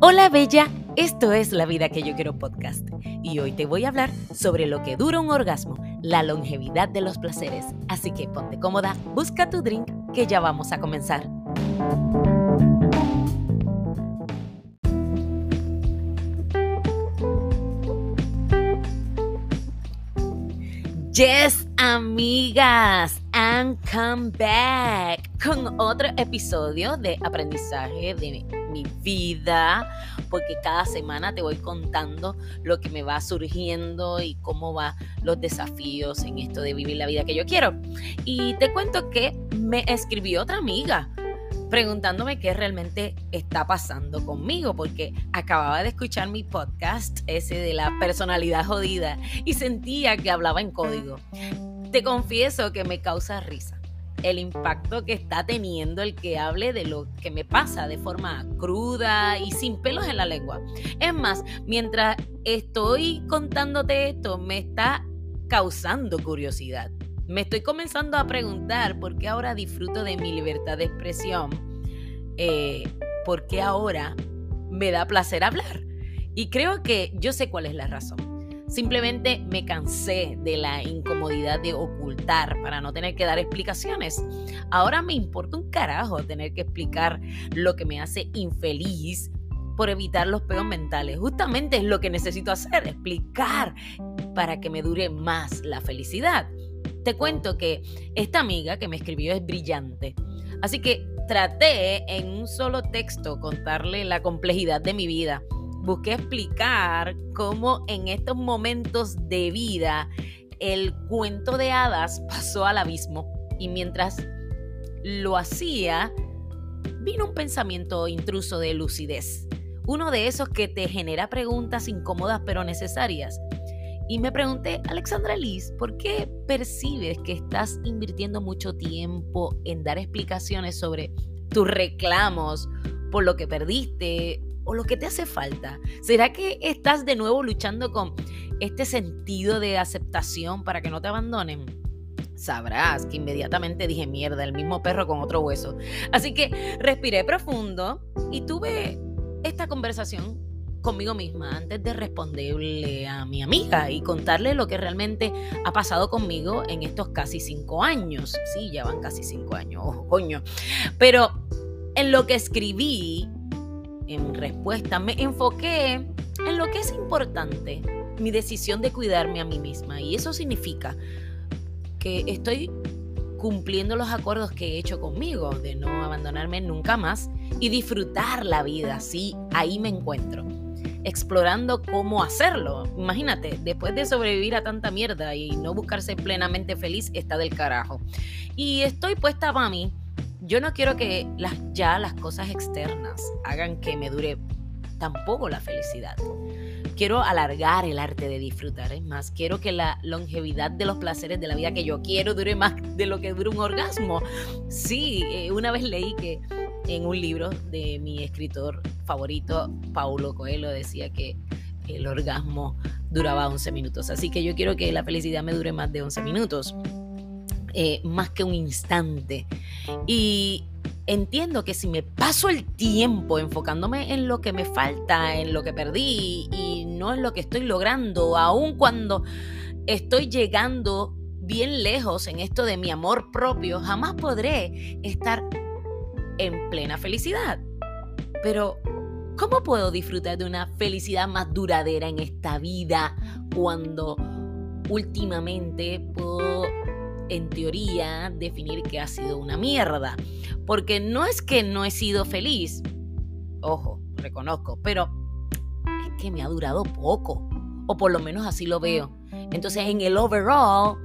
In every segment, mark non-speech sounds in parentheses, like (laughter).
Hola Bella, esto es La Vida que yo quiero podcast y hoy te voy a hablar sobre lo que dura un orgasmo, la longevidad de los placeres. Así que ponte cómoda, busca tu drink que ya vamos a comenzar. Yes, amigas, and come back con otro episodio de aprendizaje de mi vida, porque cada semana te voy contando lo que me va surgiendo y cómo van los desafíos en esto de vivir la vida que yo quiero. Y te cuento que me escribió otra amiga preguntándome qué realmente está pasando conmigo, porque acababa de escuchar mi podcast, ese de la personalidad jodida, y sentía que hablaba en código. Te confieso que me causa risa el impacto que está teniendo el que hable de lo que me pasa de forma cruda y sin pelos en la lengua. Es más, mientras estoy contándote esto, me está causando curiosidad. Me estoy comenzando a preguntar por qué ahora disfruto de mi libertad de expresión, eh, por qué ahora me da placer hablar. Y creo que yo sé cuál es la razón. Simplemente me cansé de la incomodidad de ocultar para no tener que dar explicaciones. Ahora me importa un carajo tener que explicar lo que me hace infeliz por evitar los peos mentales. Justamente es lo que necesito hacer, explicar para que me dure más la felicidad te cuento que esta amiga que me escribió es brillante. Así que traté en un solo texto contarle la complejidad de mi vida. Busqué explicar cómo en estos momentos de vida el cuento de hadas (laughs) pasó al abismo y mientras lo hacía, vino un pensamiento intruso de lucidez. Uno de esos que te genera preguntas incómodas pero necesarias. Y me pregunté, Alexandra Liz, ¿por qué percibes que estás invirtiendo mucho tiempo en dar explicaciones sobre tus reclamos por lo que perdiste o lo que te hace falta? ¿Será que estás de nuevo luchando con este sentido de aceptación para que no te abandonen? Sabrás que inmediatamente dije mierda, el mismo perro con otro hueso. Así que respiré profundo y tuve esta conversación conmigo misma antes de responderle a mi amiga y contarle lo que realmente ha pasado conmigo en estos casi cinco años. Sí, ya van casi cinco años, coño. Pero en lo que escribí, en respuesta, me enfoqué en lo que es importante, mi decisión de cuidarme a mí misma. Y eso significa que estoy cumpliendo los acuerdos que he hecho conmigo, de no abandonarme nunca más y disfrutar la vida. Sí, ahí me encuentro explorando cómo hacerlo. Imagínate, después de sobrevivir a tanta mierda y no buscarse plenamente feliz, está del carajo. Y estoy puesta mí. Yo no quiero que las, ya las cosas externas hagan que me dure tampoco la felicidad. Quiero alargar el arte de disfrutar, es más, quiero que la longevidad de los placeres de la vida que yo quiero dure más de lo que dura un orgasmo. Sí, eh, una vez leí que en un libro de mi escritor favorito, Paulo Coelho, decía que el orgasmo duraba 11 minutos. Así que yo quiero que la felicidad me dure más de 11 minutos, eh, más que un instante. Y entiendo que si me paso el tiempo enfocándome en lo que me falta, en lo que perdí y no en lo que estoy logrando, aun cuando estoy llegando bien lejos en esto de mi amor propio, jamás podré estar en plena felicidad. Pero, ¿cómo puedo disfrutar de una felicidad más duradera en esta vida cuando últimamente puedo, en teoría, definir que ha sido una mierda? Porque no es que no he sido feliz, ojo, reconozco, pero es que me ha durado poco, o por lo menos así lo veo. Entonces, en el overall,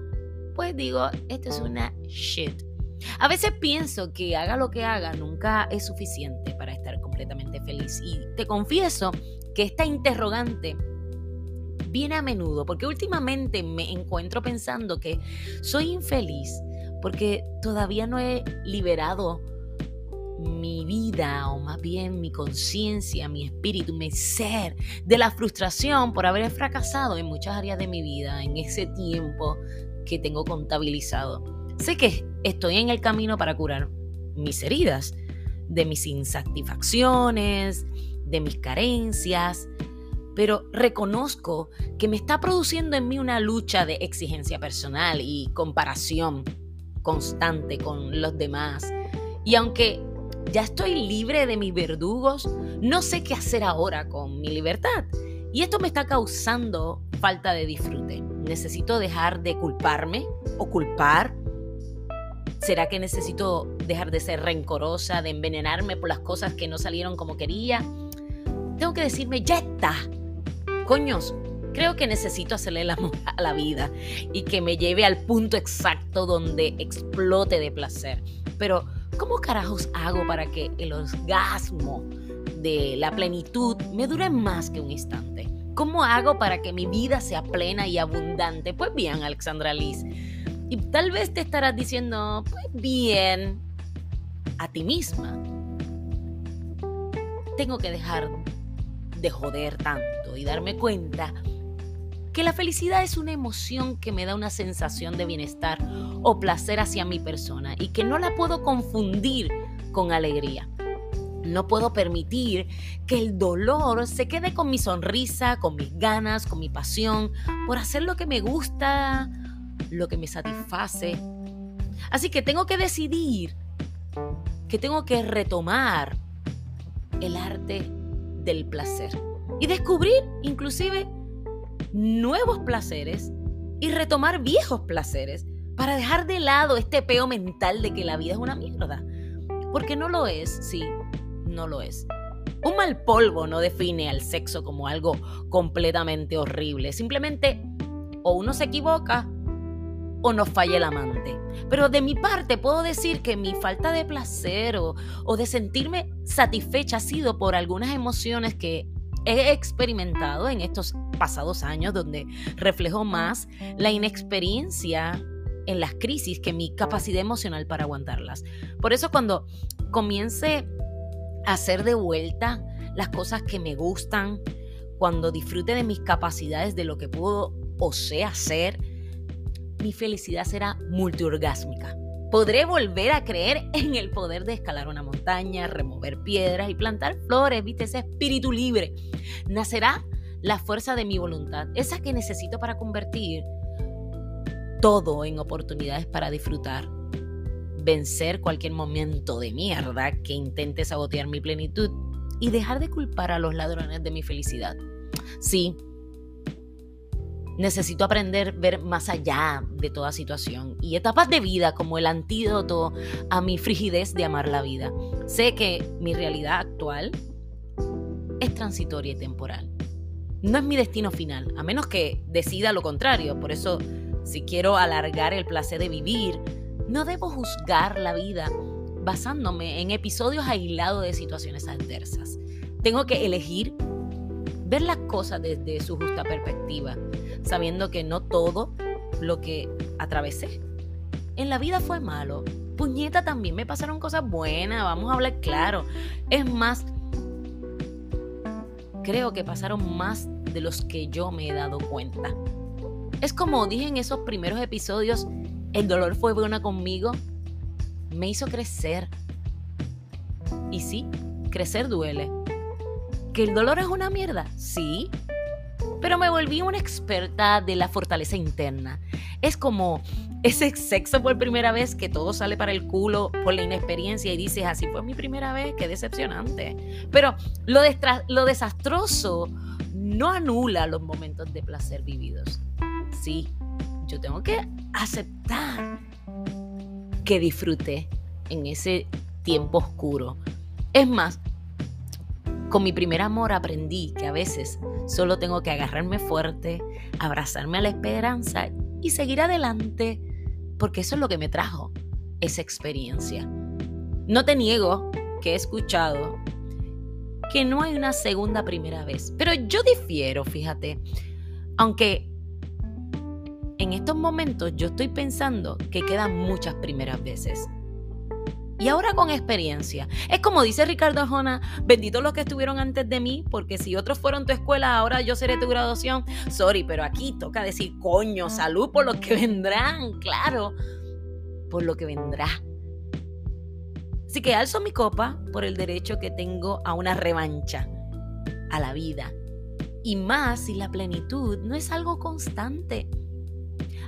pues digo, esto es una shit a veces pienso que haga lo que haga nunca es suficiente para estar completamente feliz. Y te confieso que esta interrogante viene a menudo porque últimamente me encuentro pensando que soy infeliz porque todavía no he liberado mi vida o más bien mi conciencia, mi espíritu, mi ser de la frustración por haber fracasado en muchas áreas de mi vida en ese tiempo que tengo contabilizado. Sé que estoy en el camino para curar mis heridas, de mis insatisfacciones, de mis carencias, pero reconozco que me está produciendo en mí una lucha de exigencia personal y comparación constante con los demás. Y aunque ya estoy libre de mis verdugos, no sé qué hacer ahora con mi libertad. Y esto me está causando falta de disfrute. Necesito dejar de culparme o culpar. ¿Será que necesito dejar de ser rencorosa, de envenenarme por las cosas que no salieron como quería? Tengo que decirme, ya está. Coños, creo que necesito hacerle el amor a la vida y que me lleve al punto exacto donde explote de placer. Pero, ¿cómo carajos hago para que el orgasmo de la plenitud me dure más que un instante? ¿Cómo hago para que mi vida sea plena y abundante? Pues bien, Alexandra Liz. Y tal vez te estarás diciendo, pues bien, a ti misma. Tengo que dejar de joder tanto y darme cuenta que la felicidad es una emoción que me da una sensación de bienestar o placer hacia mi persona y que no la puedo confundir con alegría. No puedo permitir que el dolor se quede con mi sonrisa, con mis ganas, con mi pasión, por hacer lo que me gusta, lo que me satisface. Así que tengo que decidir que tengo que retomar el arte del placer y descubrir inclusive nuevos placeres y retomar viejos placeres para dejar de lado este peo mental de que la vida es una mierda. Porque no lo es, sí, no lo es. Un mal polvo no define al sexo como algo completamente horrible. Simplemente o uno se equivoca o nos falla el amante. Pero de mi parte puedo decir que mi falta de placer o, o de sentirme satisfecha ha sido por algunas emociones que he experimentado en estos pasados años donde reflejo más la inexperiencia en las crisis que mi capacidad emocional para aguantarlas. Por eso cuando comience a hacer de vuelta las cosas que me gustan, cuando disfrute de mis capacidades, de lo que puedo o sé hacer, mi felicidad será multiorgásmica. Podré volver a creer en el poder de escalar una montaña, remover piedras y plantar flores, viste, ese espíritu libre. Nacerá la fuerza de mi voluntad, esa que necesito para convertir todo en oportunidades para disfrutar. Vencer cualquier momento de mierda que intente sabotear mi plenitud y dejar de culpar a los ladrones de mi felicidad. Sí, Necesito aprender a ver más allá de toda situación y etapas de vida como el antídoto a mi frigidez de amar la vida. Sé que mi realidad actual es transitoria y temporal. No es mi destino final, a menos que decida lo contrario. Por eso, si quiero alargar el placer de vivir, no debo juzgar la vida basándome en episodios aislados de situaciones adversas. Tengo que elegir ver las cosas desde su justa perspectiva, sabiendo que no todo lo que atravesé en la vida fue malo. Puñeta, también me pasaron cosas buenas, vamos a hablar claro. Es más, creo que pasaron más de los que yo me he dado cuenta. Es como dije en esos primeros episodios, el dolor fue buena conmigo, me hizo crecer. Y sí, crecer duele. ¿Que el dolor es una mierda? Sí. Pero me volví una experta de la fortaleza interna. Es como ese sexo por primera vez que todo sale para el culo por la inexperiencia y dices, así fue mi primera vez, qué decepcionante. Pero lo, desastroso no anula los momentos de placer vividos. Sí, yo tengo que aceptar que disfruté en ese tiempo oscuro. Es más, con mi primer amor aprendí que a veces solo tengo que agarrarme fuerte, abrazarme a la esperanza y seguir adelante, porque eso es lo que me trajo esa experiencia. No te niego que he escuchado que no hay una segunda primera vez, pero yo difiero, fíjate, aunque en estos momentos yo estoy pensando que quedan muchas primeras veces. Y ahora con experiencia. Es como dice Ricardo Jona, bendito los que estuvieron antes de mí, porque si otros fueron tu escuela, ahora yo seré tu graduación. Sorry, pero aquí toca decir, coño, salud por los que vendrán, claro, por lo que vendrá. Así que alzo mi copa por el derecho que tengo a una revancha a la vida. Y más si la plenitud no es algo constante.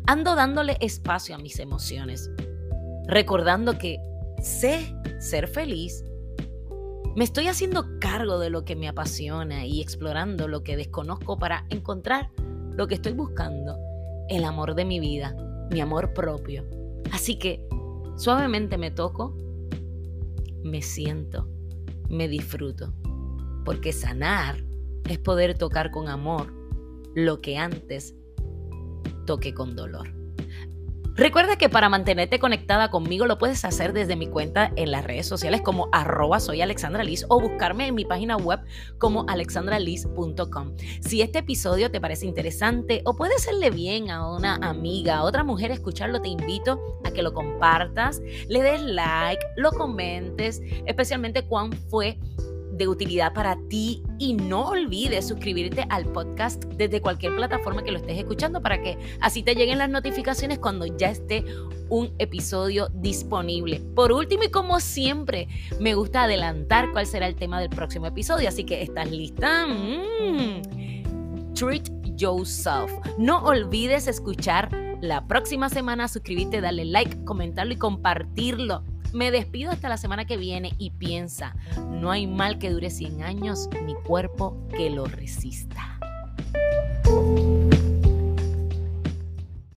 Ando dándole espacio a mis emociones, recordando que sé ser feliz. Me estoy haciendo cargo de lo que me apasiona y explorando lo que desconozco para encontrar lo que estoy buscando, el amor de mi vida, mi amor propio. Así que suavemente me toco, me siento, me disfruto, porque sanar es poder tocar con amor lo que antes toqué con dolor. Recuerda que para mantenerte conectada conmigo lo puedes hacer desde mi cuenta en las redes sociales como arroba soy Alexandra o buscarme en mi página web como alexandraliz.com. Si este episodio te parece interesante o puede serle bien a una amiga, a otra mujer escucharlo, te invito a que lo compartas, le des like, lo comentes, especialmente cuán fue de utilidad para ti y no olvides suscribirte al podcast desde cualquier plataforma que lo estés escuchando para que así te lleguen las notificaciones cuando ya esté un episodio disponible. Por último y como siempre, me gusta adelantar cuál será el tema del próximo episodio, así que ¿estás lista? Mm. Treat yourself. No olvides escuchar la próxima semana, suscribirte, darle like, comentarlo y compartirlo. Me despido hasta la semana que viene y piensa, no hay mal que dure 100 años ni cuerpo que lo resista.